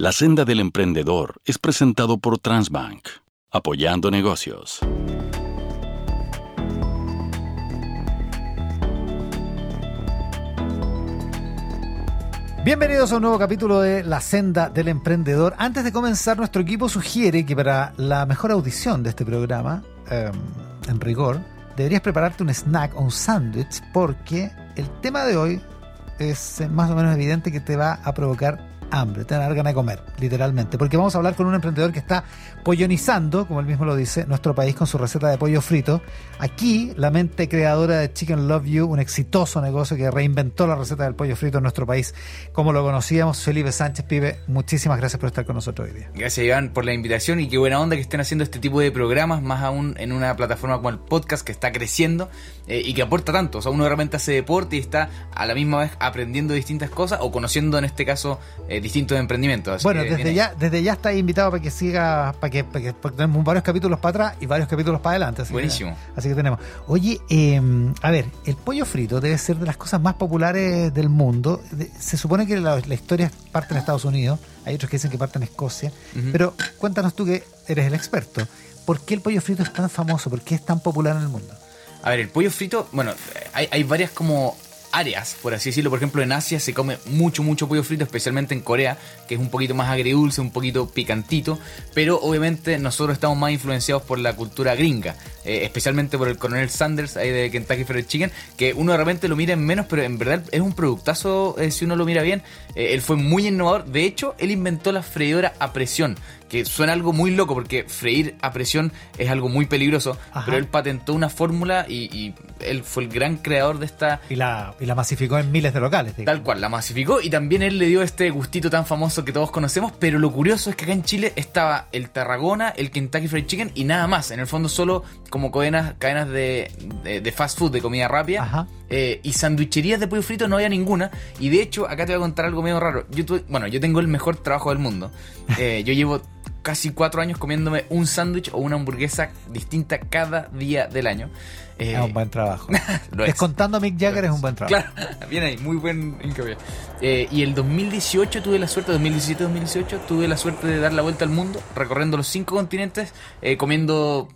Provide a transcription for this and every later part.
La senda del emprendedor es presentado por Transbank, apoyando negocios. Bienvenidos a un nuevo capítulo de La Senda del Emprendedor. Antes de comenzar, nuestro equipo sugiere que para la mejor audición de este programa, em, en rigor, deberías prepararte un snack o un sándwich porque el tema de hoy es más o menos evidente que te va a provocar hambre, te van a dar ganas de comer, literalmente. Porque vamos a hablar con un emprendedor que está pollonizando, como él mismo lo dice, nuestro país con su receta de pollo frito. Aquí, la mente creadora de Chicken Love You, un exitoso negocio que reinventó la receta del pollo frito en nuestro país, como lo conocíamos, Felipe Sánchez Pibe. Muchísimas gracias por estar con nosotros hoy día. Gracias, Iván, por la invitación y qué buena onda que estén haciendo este tipo de programas, más aún en una plataforma como el podcast que está creciendo eh, y que aporta tanto. O sea, uno realmente hace deporte y está a la misma vez aprendiendo distintas cosas o conociendo, en este caso, eh, distintos emprendimientos. bueno, desde ya, desde ya está invitado para que siga, para que, para que tenemos varios capítulos para atrás y varios capítulos para adelante. Buenísimo. así que tenemos. Oye, em, a ver, el pollo frito debe ser de las cosas más populares del mundo. Se supone que la, historia parte en Estados Unidos, hay otros que dicen que parte en Escocia, pero cuéntanos tú que eres el experto. ¿Por qué el pollo frito es tan famoso? ¿Por qué es tan popular en el mundo? A ver, el pollo frito, bueno, hay, hay varias como áreas, por así decirlo. Por ejemplo, en Asia se come mucho, mucho pollo frito, especialmente en Corea, que es un poquito más agridulce, un poquito picantito. Pero obviamente nosotros estamos más influenciados por la cultura gringa, eh, especialmente por el coronel Sanders ahí de Kentucky Fried Chicken, que uno de repente lo mira en menos, pero en verdad es un productazo eh, si uno lo mira bien. Eh, él fue muy innovador. De hecho, él inventó la freidora a presión que suena algo muy loco porque freír a presión es algo muy peligroso, pero él patentó una fórmula y, él fue el gran creador de esta... Y la, y la masificó en miles de locales. Tal cual, la masificó y también él le dio este gustito tan famoso que todos conocemos, pero lo curioso es que acá en Chile estaba el Tarragona, el Kentucky Fried Chicken y nada más, en el fondo solo como cadenas, cadenas de, de, fast food, de comida rápida. Eh, y sandwicherías de pollo frito no había ninguna. Y de hecho, acá te voy a contar algo medio raro. Yo bueno, yo tengo el mejor trabajo del mundo. Eh, yo llevo casi cuatro años comiéndome un sándwich o una hamburguesa distinta cada día del año. es un buen trabajo. Descontando a Mick Jagger es un buen trabajo. Claro, bien ahí, muy buen eh, y el 2018 tuve la suerte, 2017-2018, tuve la suerte de dar la vuelta al mundo, recorriendo los cinco continentes, eh, comiendo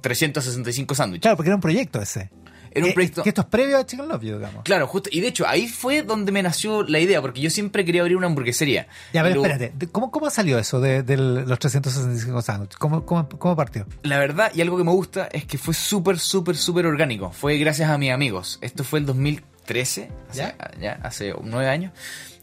365 eh, sándwiches. Claro, porque era un proyecto ese. Era un proyecto. Que esto es previo a Chicken Love You, digamos. Claro, justo. Y de hecho, ahí fue donde me nació la idea, porque yo siempre quería abrir una hamburguesería. Ya, a ver, espérate. ¿Cómo, ¿Cómo salió eso de, los 365 sándwiches? ¿Cómo, cómo, cómo partió? La verdad, y algo que me gusta, es que fue súper, súper, súper orgánico. Fue gracias a mis amigos. Esto fue el 2013, ¿Ya? ya hace nueve años.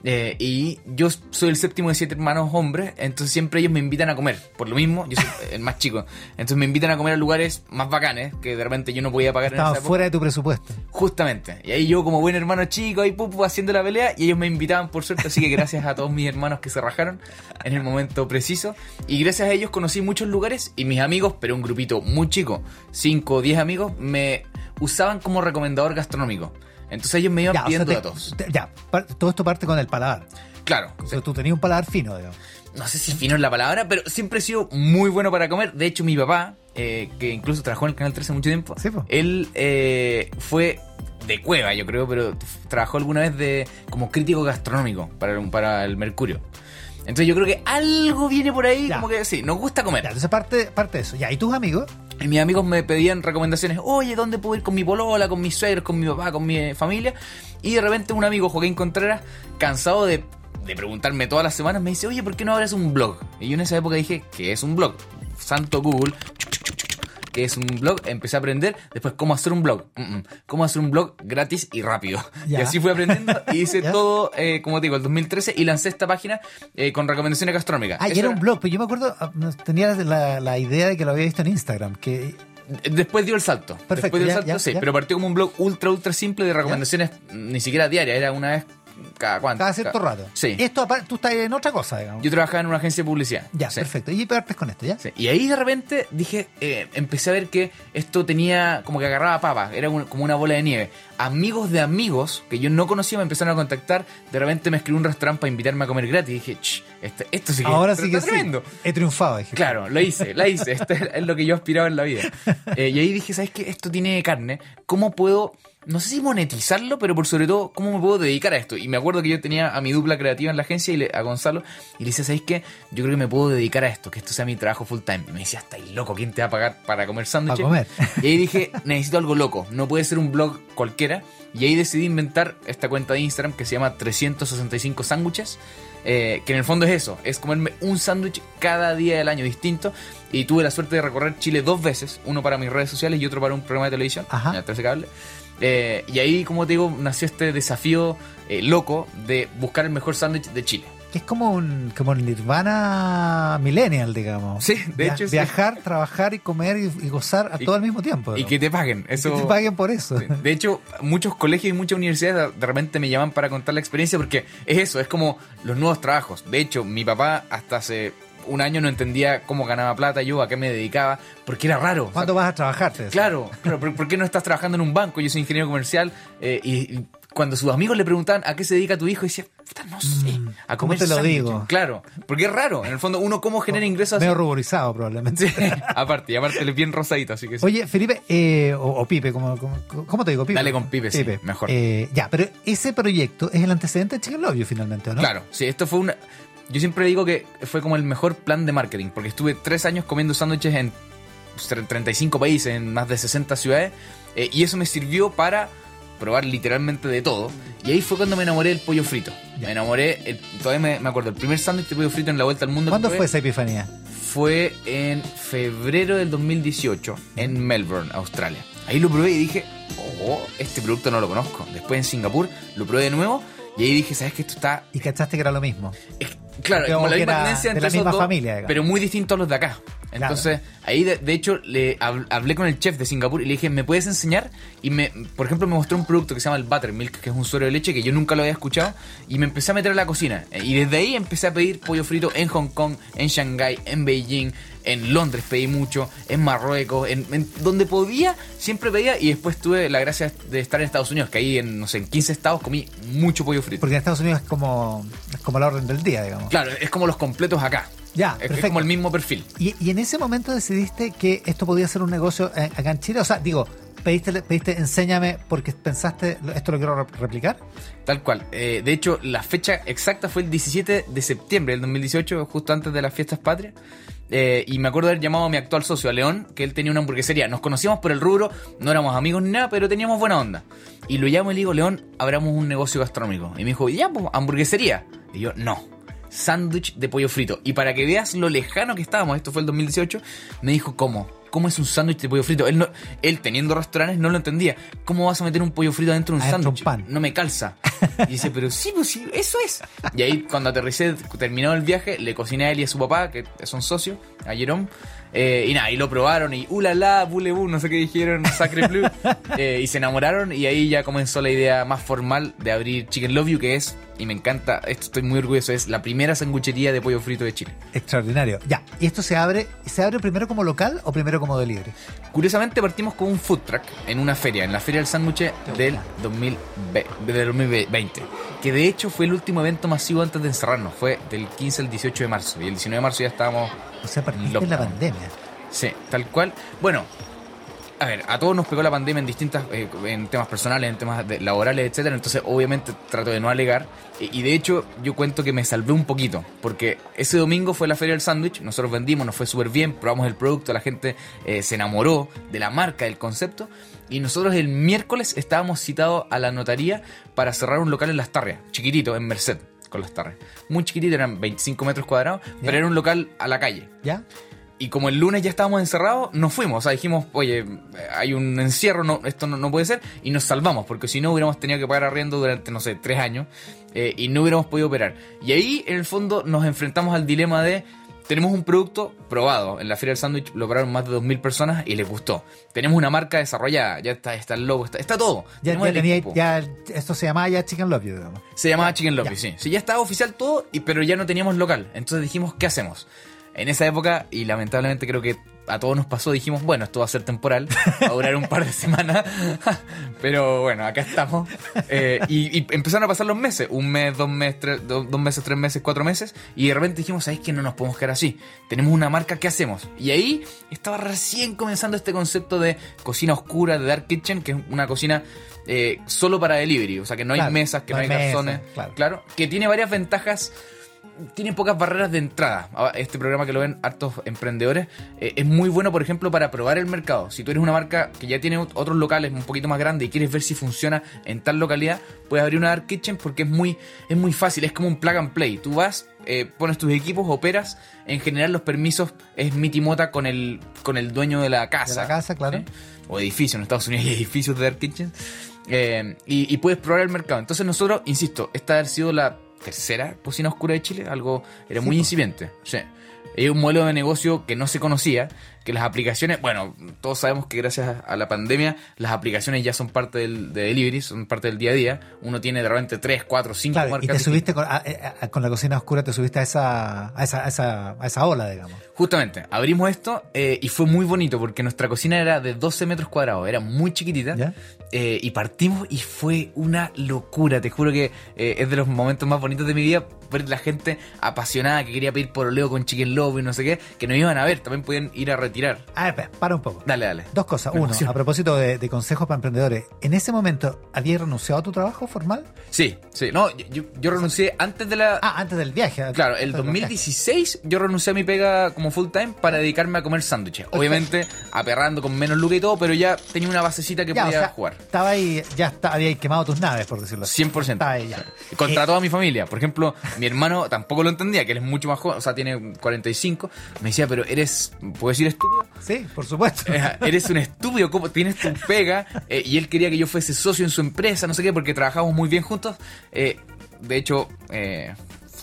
Eh, y yo soy el séptimo de siete hermanos hombres, entonces siempre ellos me invitan a comer. Por lo mismo, yo soy el más chico. Entonces me invitan a comer a lugares más bacanes que de repente yo no podía pagar Estaba en esa fuera de tu presupuesto. Justamente. Y ahí yo, como buen hermano chico, ahí pupu, haciendo la pelea, y ellos me invitaban por suerte. Así que gracias a todos mis hermanos que se rajaron en el momento preciso. Y gracias a ellos conocí muchos lugares y mis amigos, pero un grupito muy chico, 5 o 10 amigos, me usaban como recomendador gastronómico. Entonces ellos me iban pidiendo datos. ya, todo esto parte con el paladar. Claro. O sea, tú tenías un paladar fino, digamos. No sé si fino es la palabra, pero siempre he sido muy bueno para comer. De hecho, mi papá, eh, que incluso trabajó en el Canal 13 mucho tiempo, él eh, fue de cueva, yo creo, pero trabajó alguna vez de como crítico gastronómico para, para el Mercurio. Entonces yo creo que algo viene por ahí, como que sí, nos gusta comer. entonces parte, parte de eso. Ya, ¿y tus amigos? Y mis amigos me pedían recomendaciones, oye, ¿dónde puedo ir con mi polola, con mis suegros, con mi papá, con mi familia? Y de repente un amigo, Joaquín Contreras, cansado de, de preguntarme todas las semanas, me dice, oye, ¿por qué no abres un blog? Y yo en esa época dije, ¿qué es un blog? Santo Google, que es un blog, empecé a aprender después cómo hacer un blog, cómo hacer un blog gratis y rápido. Y así fui aprendiendo y hice todo, eh, como te digo, el 2013 y lancé esta página eh, con recomendaciones gastronómicas. Ah, y era un blog, pero yo me acuerdo, ah, tenía la, la idea de que lo había visto en Instagram, que Después dio el salto. Perfecto. Después dio el salto, sí. Pero partió como un blog ultra, ultra simple de recomendaciones, ni siquiera diarias, era una vez cada cuánto. Cada cierto rato. Sí. Esto tú estás en otra cosa, digamos. Yo trabajaba en una agencia de publicidad. Ya, perfecto. Y partes con esto, ¿ya? Sí. Y ahí de repente dije, eh, empecé a ver que esto tenía como que agarraba papas, era como una bola de nieve. Amigos de amigos que yo no conocía me empezaron a contactar. De repente me escribió un restaurante para invitarme a comer gratis. Y dije, este, esto sí que Ahora sí que tremendo. He triunfado, dije. Claro, lo hice, la hice. Esto es lo que yo aspiraba en la vida. Eh, y ahí dije, ¿sabes qué? Esto tiene carne. ¿Cómo puedo no sé si monetizarlo, pero por sobre todo, cómo me puedo dedicar a esto. Y me acuerdo que yo tenía a mi dupla creativa en la agencia y le, a Gonzalo, y le decía, ¿sabéis qué? Yo creo que me puedo dedicar a esto, que esto sea mi trabajo full time. Y me decía, estáis loco, ¿quién te va a pagar para comer sándwiches? Para comer. Y ahí dije, necesito algo loco, no puede ser un blog cualquiera. Y ahí decidí inventar esta cuenta de Instagram que se llama 365 sándwiches. eh, que en el fondo es eso, es comerme un sándwich cada día del año distinto. Y tuve la suerte de recorrer Chile dos veces, uno para mis redes sociales y otro para un programa de televisión, Ajá. en el 13 Cable. Eh, y ahí, como te digo, nació este desafío eh, loco de buscar el mejor sándwich de Chile. Que es como un, como el Nirvana millennial, digamos. Sí, de Via- hecho, sí. Viajar, trabajar y comer y, y gozar a Y- todo al mismo tiempo. Y que te paguen. Eso, Que te paguen por eso. Sí. De hecho, muchos colegios y muchas universidades de- de repente me llaman para contar la experiencia porque es eso, es como los nuevos trabajos. De hecho, mi papá hasta hace un año no entendía cómo ganaba plata yo, a qué me dedicaba, porque era raro. O sea, ¿Cuándo vas a trabajar? Claro, claro, ¿por, qué no estás trabajando en un banco? Yo soy ingeniero comercial eh, y, y cuando sus amigos le preguntaban a qué se dedica tu hijo, decía, puta, no sé, a Mm, ¿cómo comer te lo sándwiches". digo? Claro, porque es raro, en el fondo uno cómo genera ingresos. Medio ruborizado probablemente. Sí, aparte, y aparte bien rosadito, así que sí. Oye, Felipe, eh, o, o Pipe, ¿cómo, cómo, cómo te digo? Pipe. Dale con Pipe, sí, mejor. Eh, ya, pero ese proyecto es el antecedente de Chicken Love You finalmente, ¿o ¿no? Claro, sí, esto fue una. Yo siempre digo que fue como el mejor plan de marketing, porque estuve tres años comiendo sándwiches en pues, 35 países, en más de 60 ciudades, eh, y eso me sirvió para probar literalmente de todo. Y ahí fue cuando me enamoré del pollo frito. Me enamoré, el- todavía me, me acuerdo, el primer sándwich de pollo frito en la vuelta al mundo. ¿Cuándo fue esa epifanía? Fue en febrero del 2018, en Melbourne, Australia. Ahí lo probé y dije, oh, este producto no lo conozco. Después en Singapur lo probé de nuevo. Y ahí dije, ¿sabes qué? Esto está Y cachaste que era lo mismo. es- Claro, como la misma tendencia de entre la misma dos, familia, digamos. pero muy distintos a los de acá. Entonces, ahí de, de hecho le hab- hablé con el chef de Singapur y le dije, ¿me puedes enseñar? Y me, por ejemplo, me mostró un producto que se llama el Buttermilk, que es un suero de leche que yo nunca lo había escuchado, y me empecé a meter a la cocina. Y desde ahí empecé a pedir pollo frito en Hong Kong, en Shanghái, en Beijing, en Londres pedí mucho, en Marruecos, en, en donde podía, siempre pedía, y después tuve la gracia de estar en Estados Unidos, que ahí en, no sé, en 15 estados comí mucho pollo frito. Porque en Estados Unidos es como, es como la orden del día, digamos. Claro, es como los completos acá. Ya, Es- como el mismo perfil. Y, y en ese momento decidiste que esto podía ser un negocio eh, acá en Chile. O sea, digo, pediste, pediste enséñame porque pensaste, esto lo quiero rep- replicar. Tal cual. Eh, de hecho, la fecha exacta fue el 17 de septiembre del 2018, justo antes de las fiestas patrias. Eh, y me acuerdo de haber llamado a mi actual socio, a León, que él tenía una hamburguesería. Nos conocíamos por el rubro, no éramos amigos ni nada, pero teníamos buena onda. Y lo llamo y le digo, León, abramos un negocio gastronómico. Y me dijo, ya, pues, hamburguesería. Y yo, no. Sándwich de pollo frito. Y para que veas lo lejano que estábamos, esto fue el 2018, me dijo, ¿cómo? ¿Cómo es un sándwich de pollo frito? Él, no, él teniendo restaurantes no lo entendía. ¿Cómo vas a meter un pollo frito dentro de un sándwich? pan. No me calza. Y dice, pero sí, pues sí, eso es. Y ahí cuando aterricé, terminó el viaje, le cociné a él y a su papá, que son socios, a Jerome. Eh, y nada, y lo probaron y ulala, bulebu, no sé qué dijeron, sacre blue. Eh, y se enamoraron y ahí ya comenzó la idea más formal de abrir Chicken Love You, que es, y me encanta, esto estoy muy orgulloso, es la primera sanguchería de pollo frito de Chile. Extraordinario. Ya, ¿y esto se abre, se abre primero como local o primero como delivery? Curiosamente partimos con un food truck en una feria, en la Feria del Sándwich del 2020, del 2020, que de hecho fue el último evento masivo antes de encerrarnos, fue del 15 al 18 de marzo, y el 19 de marzo ya estábamos, O sea, partiste en la pandemia. sí, tal cual. Bueno, a ver, a todos nos pegó la pandemia en distintas, eh, en temas personales, en temas de- laborales, etcétera. Entonces, obviamente, trato de no alegar. Y, y de hecho, yo cuento que me salvé un poquito. Porque ese domingo fue la Feria del Sándwich. Nosotros vendimos, nos fue súper bien. Probamos el producto. La gente eh, se enamoró de la marca, del concepto. Y nosotros el miércoles estábamos citados a la notaría para cerrar un local en Las Tarrias. Chiquitito, en Merced, con Las Tarrias. Muy chiquitito, eran 25 metros cuadrados. Pero era un local a la calle. ¿Ya? Y como el lunes ya estábamos encerrados, nos fuimos. O sea, dijimos, oye, hay un encierro, no, esto no, no puede ser. Y nos salvamos, porque si no hubiéramos tenido que pagar arriendo durante, no sé, tres años. eh, y no hubiéramos podido operar. Y ahí, en el fondo, nos enfrentamos al dilema de... Tenemos un producto probado. En la Feria del Sándwich lo probaron más de 2.000 personas y les gustó. Tenemos una marca desarrollada. Ya está, está el logo, está, está todo. Ya, tenía, ya, esto se llamaba ya Chicken Love You, digamos. Se llamaba Chicken Lobby, Ya. sí. Sí, ya estaba oficial todo, y, pero ya no teníamos local. Entonces dijimos, ¿qué hacemos? En esa época, y lamentablemente creo que a todos nos pasó, dijimos, bueno, esto va a ser temporal, va a durar un par de semanas, pero bueno, acá estamos. Eh, y, y empezaron a pasar los meses, un mes, dos meses, tres, do- dos meses, tres meses, cuatro meses, y de repente dijimos, ¿sabéis que no nos podemos quedar así? Tenemos una marca, ¿qué hacemos? Y ahí estaba recién comenzando este concepto de cocina oscura, de Dark Kitchen, que es una cocina eh, solo para delivery, o sea que no hay mesas, que no no, hay hay mesas, garzones, claro. claro, que tiene varias ventajas tiene pocas barreras de entrada. Este programa que lo ven hartos emprendedores eh, es muy bueno, por ejemplo, para probar el mercado. Si tú eres una marca que ya tiene ot- otros locales un poquito más grandes y quieres ver si funciona en tal localidad, puedes abrir una Dark Kitchen porque es muy, es muy fácil, es como un plug and play. Tú vas, eh, pones tus equipos, operas, en general los permisos es mitimota con el, con el dueño de la casa. De la casa, claro. O edificio, en Estados Unidos hay edificios de Dark Kitchen. Eh, y, y puedes probar el mercado. Entonces nosotros, insisto, esta ha sido la tercera cocina oscura de Chile, algo era Sí, muy po. incipiente. Sí. Es un modelo de negocio que no se conocía, que las aplicaciones, bueno, todos sabemos que gracias a la pandemia las aplicaciones ya son parte del, de delivery, son parte del día a día. Uno tiene de repente 3, 4, 5 Claro, y marcas. te distintas. subiste con, a- a- con la cocina oscura, te subiste a esa, a esa, a esa, a esa ola, digamos. Justamente, abrimos esto eh, y fue muy bonito porque nuestra cocina era de 12 metros cuadrados, era muy chiquitita. ¿Ya? Eh, y partimos y fue una locura. Te juro que eh, es de los momentos más bonitos de mi vida ver la gente apasionada que quería pedir pololeo con chicken love y no sé qué, que nos iban a ver, también podían ir a retirar. A ver, para un poco. Dale, dale. Dos cosas. Me Uno, a propósito de, de consejos para emprendedores. ¿En ese momento habías renunciado a tu trabajo formal? Sí, sí. No, yo, yo- yo renuncié antes de la... Ah, antes del viaje. Claro, el Antes del viaje. 2016 yo renuncié a mi pega como full time para dedicarme a comer sándwiches. Obviamente aperrando con menos lucas y todo, pero ya tenía una basecita que Ya, o podía sea, jugar. Estaba ahí, ya está, habíais quemado tus naves, por decirlo así. 100%. Estaba ahí ya. Contra Eh, toda mi familia. Por ejemplo, mi hermano tampoco lo entendía, que él es mucho más joven, o sea, tiene 45. Me decía, pero eres, ¿puedo decir estúpido? Sí, por supuesto. Eh, Eres un estúpido, ¿cómo tienes tu pega? Eh, y él quería que yo fuese socio en su empresa, no sé qué, porque trabajábamos muy bien juntos. De hecho,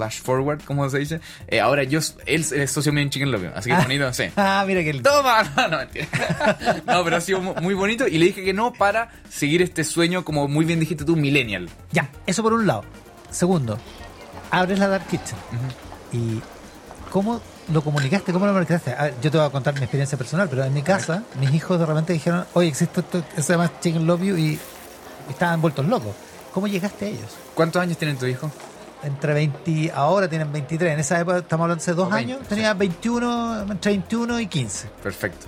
flash forward, ¿cómo se dice? Eh, ahora yo, él es socio mío en Chicken Love, así que Ah. bonito, sí. Ah, mira que el... ¡Toma! No, no, mentira. No, pero ha sido mu- muy bonito y le dije que no para seguir este sueño, como muy bien dijiste tú, millennial. Ya, eso por un lado. Segundo, abres la Dark Kitchen. ¿Y cómo lo comunicaste? ¿Cómo lo marcaste? A ver, yo te voy a contar mi experiencia personal, pero en mi casa, mis hijos de repente dijeron, oye, existe esto, se llama Chicken Love You y estaban vueltos locos. ¿Cómo llegaste a ellos? ¿Cuántos años tienen tu hijo? Entre 20, ahora tienen 23, en esa época estamos hablando de hace dos O 20, años, tenía 21, entre 21 y 15. Perfecto.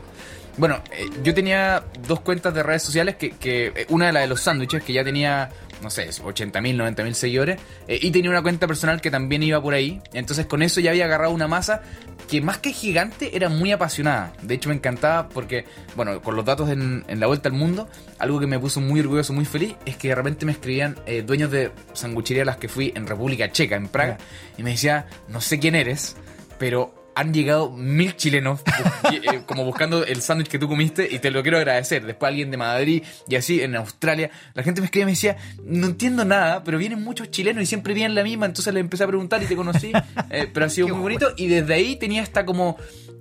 Bueno, eh, yo tenía dos cuentas de redes sociales, que, que eh, una de la de los sándwiches, que ya tenía, no sé, 80 mil, 90 mil seguidores, eh, y tenía una cuenta personal que también iba por ahí. Entonces con eso ya había agarrado una masa que más que gigante era muy apasionada. De hecho me encantaba porque, bueno, con los datos en, en la vuelta al mundo, algo que me puso muy orgulloso, muy feliz, es que de repente me escribían eh, dueños de sanguchería a las que fui en República Checa, en Praga, y me decía, no sé quién eres, pero han llegado mil chilenos eh, como buscando el sándwich que tú comiste y te lo quiero agradecer. Después alguien de Madrid y así en Australia. La gente me escribía y me decía, no entiendo nada, pero vienen muchos chilenos y siempre vienen la misma. Entonces le empecé a preguntar y te conocí. Eh, pero ha sido muy bonito y desde ahí tenía esta como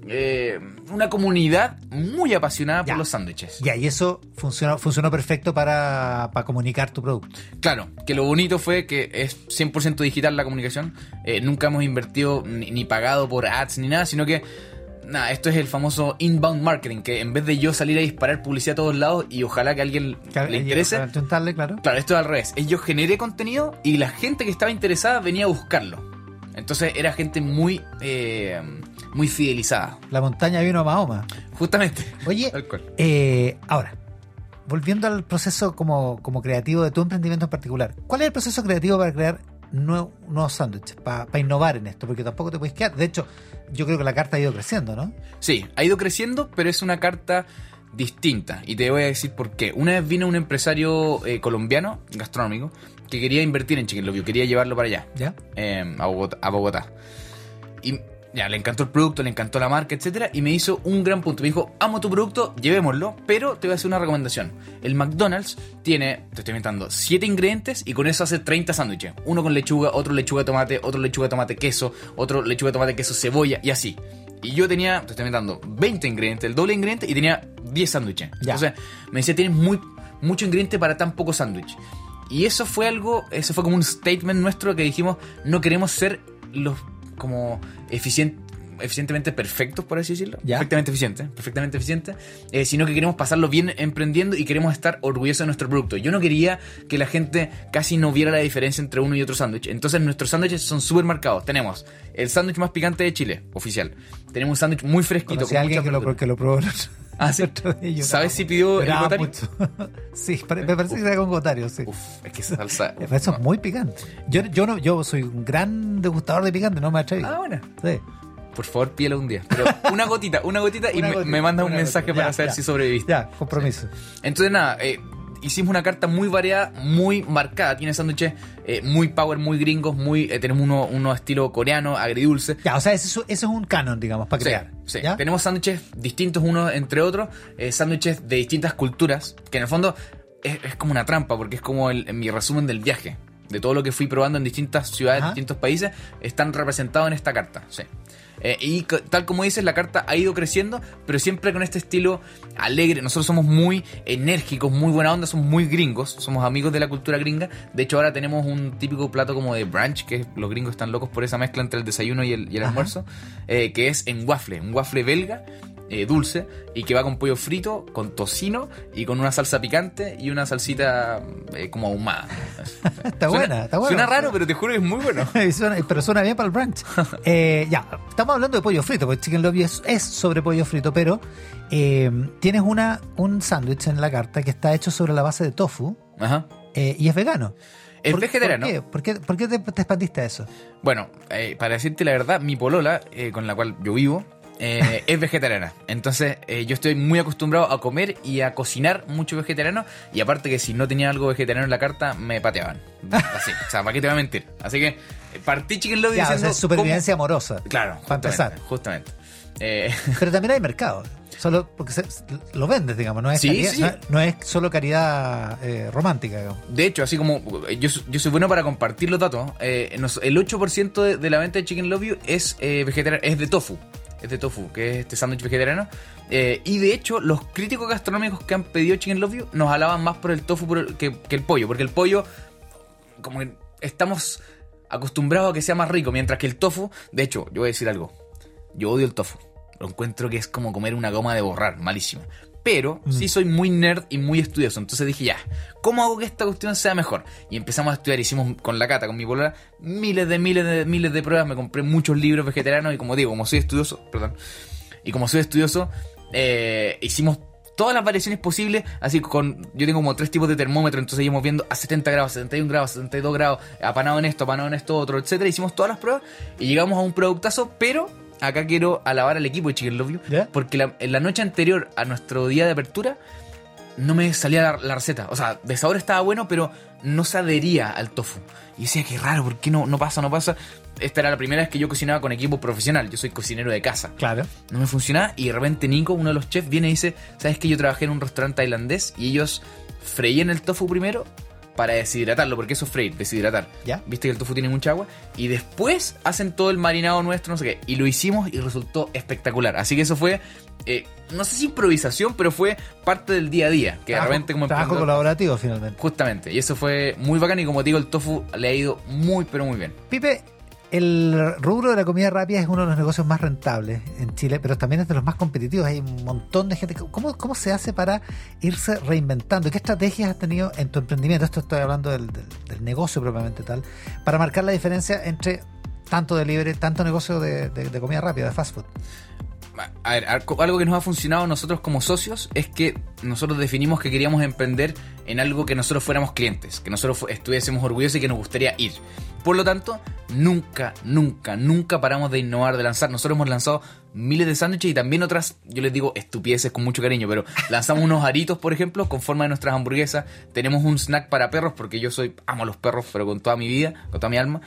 eh, una comunidad muy apasionada Ya. por los sándwiches. Ya, y eso funcionó, funcionó perfecto para, para comunicar tu producto. Claro, que lo bonito fue que es 100% digital la comunicación. Nunca hemos invertido ni, ni pagado por ads ni nada, sino que nada, esto es el famoso inbound marketing, que en vez de yo salir a disparar publicidad a todos lados y ojalá que a alguien Claro, le interese, para claro. claro, esto es al revés. Yo generé contenido y la gente que estaba interesada venía a buscarlo. Entonces era gente muy, eh, muy fidelizada. La montaña vino a Mahoma. Justamente. Oye, eh, ahora, volviendo al proceso como, como creativo de tu emprendimiento en particular, ¿cuál es el proceso creativo para crear nue- nuevos sándwiches, para, para innovar en esto? Porque tampoco te puedes quedar. De hecho, yo creo que la carta ha ido creciendo, ¿no? Sí, ha ido creciendo, pero es una carta distinta. Y te voy a decir por qué. Una vez vino un empresario eh, colombiano, gastronómico, que quería invertir en Chicken Love You, quería llevarlo para allá, ¿Ya? eh, a, Bogotá, a Bogotá. Y ya, le encantó el producto, le encantó la marca, etcétera, y me hizo un gran punto. Me dijo, amo tu producto, llevémoslo, pero te voy a hacer una recomendación. El McDonald's tiene, te estoy inventando, 7 ingredientes y con eso hace 30 sándwiches. Uno con lechuga, otro lechuga tomate, otro lechuga tomate queso, otro lechuga tomate queso cebolla y así. Y yo tenía, te estoy inventando, 20 ingredientes, el doble ingrediente y tenía 10 sándwiches. Entonces me decía, tienes muy, mucho ingrediente para tan poco sándwich. Y eso fue algo, eso fue como un statement nuestro que dijimos, no queremos ser los como eficientes, eficientemente perfectos, por así decirlo. Ya. Perfectamente eficientes, perfectamente eficientes. eh, sino que queremos pasarlo bien emprendiendo y queremos estar orgullosos de nuestro producto. Yo no quería que la gente casi no viera la diferencia entre uno y otro sándwich. Entonces nuestros sándwiches son súper marcados. Tenemos el sándwich más picante de Chile, oficial. Tenemos un sándwich muy fresquito. Con alguien que lo, que lo probó Ah, sí. ¿Sabes si pidió el Gotario? sí, me parece que era con Gotario, sí. Uf, es que esa salsa. Eso es muy picante. Yo, yo, no, yo soy un gran degustador de picante, no me atreví. Ah, bueno. Sí. Por favor, pídelo un día. Pero una gotita, una gotita y Una me, gotita, me manda un mensaje para Ya, saber ya. si sobreviviste. Ya, compromiso. Entonces, nada, eh, hicimos una carta muy variada, muy marcada. Tiene sándwiches eh, muy power, muy gringos, muy eh, tenemos uno, uno estilo coreano, agridulce. Ya, o sea, ese, es- ese es un canon, digamos, para Sí, crear. sí. ¿Ya? Tenemos sándwiches distintos unos entre otros, eh, sándwiches de distintas culturas, que en el fondo es, es como una trampa, porque es como el, mi resumen del viaje. De todo lo que fui probando en distintas ciudades, Ajá. distintos países, están representados en esta carta. Sí. Eh, y tal como dices, la carta ha ido creciendo, pero siempre con este estilo alegre. Nosotros somos muy enérgicos, muy buena onda, somos muy gringos, somos amigos de la cultura gringa. De hecho, ahora tenemos un típico plato como de brunch, que los gringos están locos por esa mezcla entre el desayuno y el, y el Ajá. almuerzo, eh, que es en waffle, un waffle belga. Eh, dulce y que va con pollo frito, con tocino y con una salsa picante y una salsita eh, como ahumada. Está Suena- buena, está buena. Suena raro, pero te juro que es muy bueno. Suena- pero suena bien para el brunch. Eh, ya, estamos hablando de pollo frito, porque Chicken Lobby es, es sobre pollo frito, pero tienes una un sándwich en la carta que está hecho sobre la base de tofu Ajá. y es vegano. Es ¿Por- vegetariano. ¿Por qué, ¿Por qué, por qué te, te expandiste a eso? Bueno, para decirte la verdad, mi polola, con la cual yo vivo, eh, es vegetariana. Entonces, eh, yo estoy muy acostumbrado a comer y a cocinar mucho vegetariano. Y aparte que si no tenía algo vegetariano en la carta, me pateaban. Así, o sea, ¿para qué te voy a mentir? Así que partí Chicken Lobby Ya, o sea, diciendo... es supervivencia amorosa. Claro, Para justamente, empezar. Justamente. Eh, Pero también hay mercado. Solo porque se- lo vendes, digamos. No es, Sí, caridad- sí. no, no es solo caridad eh, romántica, digamos. De hecho, así como yo, yo soy bueno para compartir los datos, eh, el 8% de, de la venta de Chicken Love You es, vegetariano, es de tofu. Es de tofu, que es este sándwich vegetariano. Eh, y de hecho, los críticos gastronómicos que han pedido Chicken Love You nos alaban más por el tofu que el pollo. Porque el pollo, como que estamos acostumbrados a que sea más rico, mientras que el tofu, de hecho, yo voy a decir algo. Yo odio el tofu. Lo encuentro que es como comer una goma de borrar, malísima. Pero sí soy muy nerd y muy estudioso. Entonces dije, ya, ¿cómo hago que esta cuestión sea mejor? Y empezamos a estudiar, hicimos con la cata, con mi polola, miles de miles de miles de pruebas. Me compré muchos libros vegetarianos y como digo, como soy estudioso, perdón. Y como soy estudioso, eh, hicimos todas las variaciones posibles, así con, yo tengo como tres tipos de termómetro, entonces íbamos viendo a 70 grados, 71 grados, 72 grados, apanado en esto, apanado en esto, otro, etcétera, hicimos todas las pruebas y llegamos a un productazo, pero acá quiero alabar al equipo de Chicken Love You, ¿Ya? porque la, en la noche anterior a nuestro día de apertura no me salía la, la receta, o sea, de sabor estaba bueno, pero no se adhería al tofu. Y decía, qué raro, ¿por qué no, no pasa, no pasa? Esta era la primera vez que yo cocinaba con equipo profesional, yo soy cocinero de casa Claro. no me funcionaba y de repente Nico, uno de los chefs, viene y dice, ¿sabes que yo trabajé en un restaurante tailandés y ellos freían el tofu primero para deshidratarlo, porque eso es freír, deshidratar. ¿Ya? Viste que el tofu tiene mucha agua y después hacen todo el marinado nuestro, no sé qué, y lo hicimos y resultó espectacular. Así que eso fue, eh, no sé si improvisación, pero fue parte del día a día, que de Trabajo- repente como trabajo colaborativo finalmente. Justamente, y eso fue muy bacán y como te digo, el tofu le ha ido muy, pero muy bien. Pipe, el rubro de la comida rápida es uno de los negocios más rentables en Chile, pero también es de los más competitivos. Hay un montón de gente. ¿Cómo, cómo se hace para irse reinventando? ¿Qué estrategias has tenido en tu emprendimiento? Esto estoy hablando del, negocio propiamente tal, para marcar la diferencia entre tanto delivery, tanto negocio de, de- comida rápida, de fast food. A ver, algo que nos ha funcionado nosotros como socios es que nosotros definimos que queríamos emprender en algo que nosotros fuéramos clientes, que nosotros estuviésemos orgullosos y que nos gustaría ir. Por lo tanto, nunca, nunca, nunca paramos de innovar, de lanzar. Nosotros hemos lanzado miles de sándwiches y también otras, yo les digo estupideces con mucho cariño, pero lanzamos unos aritos, por ejemplo, con forma de nuestras hamburguesas. Tenemos un snack para perros, porque yo soy, amo los perros, pero con toda mi vida, con toda mi alma.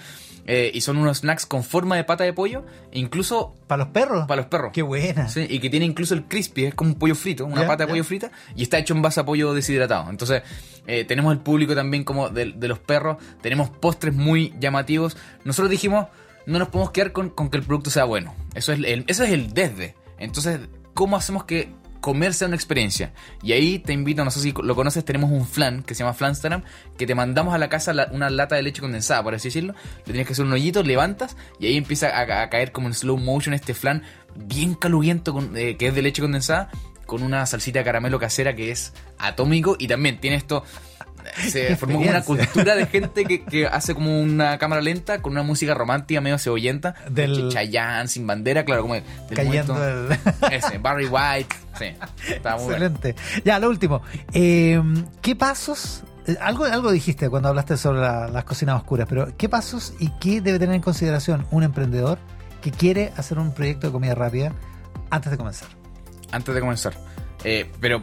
Eh, y son unos snacks con forma de pata de pollo, e incluso ¿Para los perros? para los perros. Qué buena. Sí, y que tiene incluso el crispy, es como un pollo frito, una pata de pollo frita, y está hecho en base a pollo deshidratado. Entonces, eh, tenemos el público también como de, de los perros, tenemos postres muy llamativos. Nosotros dijimos, no nos podemos quedar con, con que el producto sea bueno. Eso es el, eso es el desde. Entonces, ¿cómo hacemos que comerse una experiencia. Y ahí te invito, no sé si lo conoces, tenemos un flan que se llama Flanstagram, que te mandamos a la casa una lata de leche condensada, por así decirlo. Le tienes que hacer un hoyito, levantas y ahí empieza a, caer como en slow motion este flan bien caluguiento con- eh, que es de leche condensada con una salsita de caramelo casera que es atómico y también tiene esto se formó como una cultura de gente que, que hace como una cámara lenta con una música romántica medio cebollenta Del- Chayanne sin bandera claro como del Cayendo momento- el... ese Barry White sí estaba muy bueno. Excelente. Ya, lo último. Eh, ¿Qué pasos? eh, Algo, algo dijiste cuando hablaste sobre la- las cocinas oscuras, pero ¿qué pasos y qué debe tener en consideración un emprendedor que quiere hacer un proyecto de comida rápida antes de comenzar? antes de comenzar Eh, pero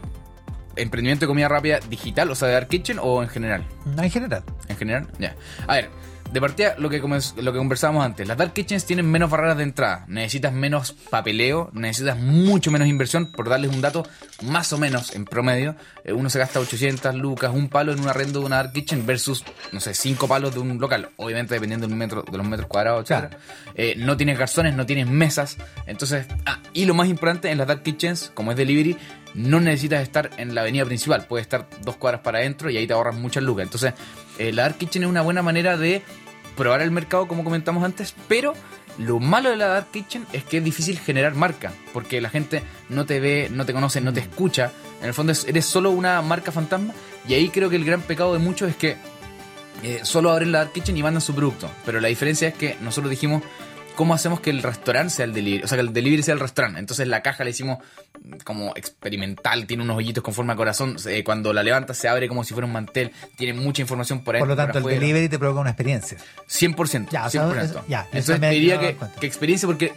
emprendimiento de comida rápida digital o sea de Dark Kitchen o en general En general. En general, ya. A ver, de partida, lo que, lo que conversábamos antes, las Dark Kitchens tienen menos barreras de entrada, necesitas menos papeleo, necesitas mucho menos inversión, por darles un dato, más o menos en promedio, eh, uno se gasta 800 lucas, un palo en un arrendo de una Dark Kitchen versus, no sé, cinco palos de un local, obviamente dependiendo del metro, de los metros cuadrados, etc. Claro. Eh, no tienes garzones, no tienes mesas, entonces, ah, y lo más importante, en las Dark Kitchens, como es delivery, no necesitas estar en la avenida principal, puedes estar dos cuadras para adentro y ahí te ahorras muchas lucas. Entonces, eh, la Dark Kitchen es una buena manera de probar el mercado, como comentamos antes, pero lo malo de la Dark Kitchen es que es difícil generar marca, porque la gente no te ve, no te conoce, no te escucha. En el fondo es- eres solo una marca fantasma y ahí creo que el gran pecado de muchos es que eh, solo abren la Dark Kitchen y mandan su producto. Pero la diferencia es que nosotros dijimos, ¿cómo hacemos que el restaurante sea el delivery? O sea, que el delivery sea el restaurante. Entonces la caja la hicimos como experimental, tiene unos hoyitos con forma de corazón. eh, cuando la levantas se abre como si fuera un mantel, tiene mucha información por ahí. Por lo tanto, el delivery te provoca una experiencia. 100%. Ya, o sea, 100%. eso- ya, Entonces me- diría que experiencia porque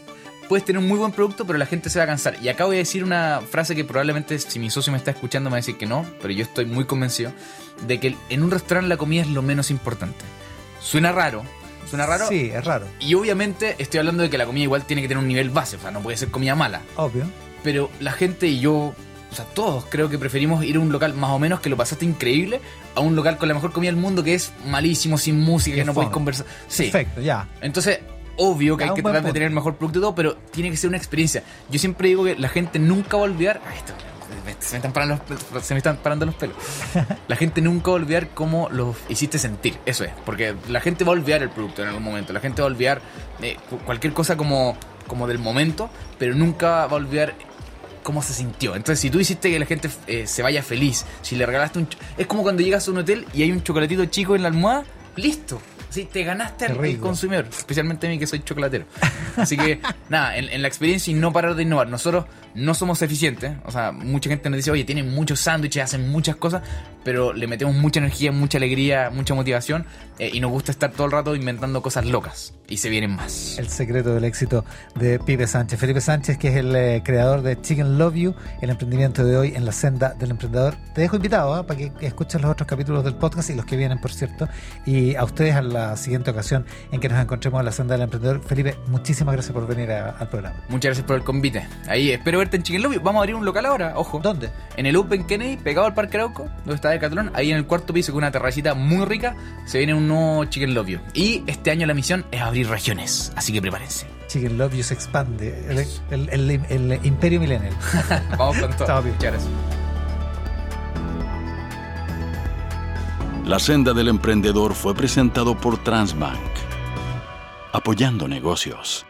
puedes tener un muy buen producto, pero la gente se va a cansar. Y acá voy a decir una frase que probablemente si mi socio me está escuchando me va a decir que no, pero yo estoy muy convencido de que en un restaurante la comida es lo menos importante. Suena raro, suena raro. Sí, es raro. Y obviamente estoy hablando de que la comida igual tiene que tener un nivel base, o sea, no puede ser comida mala. Obvio. Pero la gente y yo, o sea, todos creo que preferimos ir a un local más o menos que lo pasaste increíble a un local con la mejor comida del mundo que es malísimo, sin música, Que no podéis conversar. Sí. Perfecto, ya. Entonces, obvio que Ya, hay que tratar de tener el mejor producto y todo, pero tiene que ser una experiencia. Yo siempre digo que la gente nunca va a olvidar. Ay, esto- me- se, me están parando los, se me están parando los pelos. La gente nunca va a olvidar cómo los hiciste sentir. Eso es. Porque la gente va a olvidar el producto en algún momento. La gente va a olvidar eh, cu- cualquier cosa como, como del momento, pero nunca va a olvidar cómo se sintió. Entonces, si tú hiciste que la gente eh, se vaya feliz, si le regalaste un... Es como cuando llegas a un hotel y hay un chocolatito chico en la almohada, listo. Sí, te ganaste al consumidor, especialmente a mí que soy chocolatero. Así que, nada, en, en la experiencia y no parar de innovar. Nosotros no somos eficientes, o sea, mucha gente nos dice, oye, tienen muchos sándwiches, hacen muchas cosas, pero le metemos mucha energía, mucha alegría, mucha motivación eh, y nos gusta estar todo el rato inventando cosas locas. Y se vienen más. El secreto del éxito de Pipe Sánchez. Felipe Sánchez, que es el eh, creador de Chicken Love You, el emprendimiento de hoy en la senda del emprendedor. Te dejo invitado ¿ah? para que escuches los otros capítulos del podcast y los que vienen, por cierto. Y a ustedes a la siguiente ocasión en que nos encontremos en la senda del emprendedor. Felipe, muchísimas gracias por venir a- al programa. Muchas gracias por el convite. Ahí espero verte en Chicken Lobby. Vamos a abrir un local ahora, ojo. ¿Dónde? En el Open Kennedy, pegado al Parque Arauco, donde está Decathlon, ahí en el cuarto piso con una terracita muy rica, se viene un nuevo Chicken Love You. Y este año la misión es abrir regiones, así que prepárense. Chicken Love You se expande. El, el- el- el imperio millennial. Vamos con todo. La senda del emprendedor fue presentado por Transbank, apoyando negocios.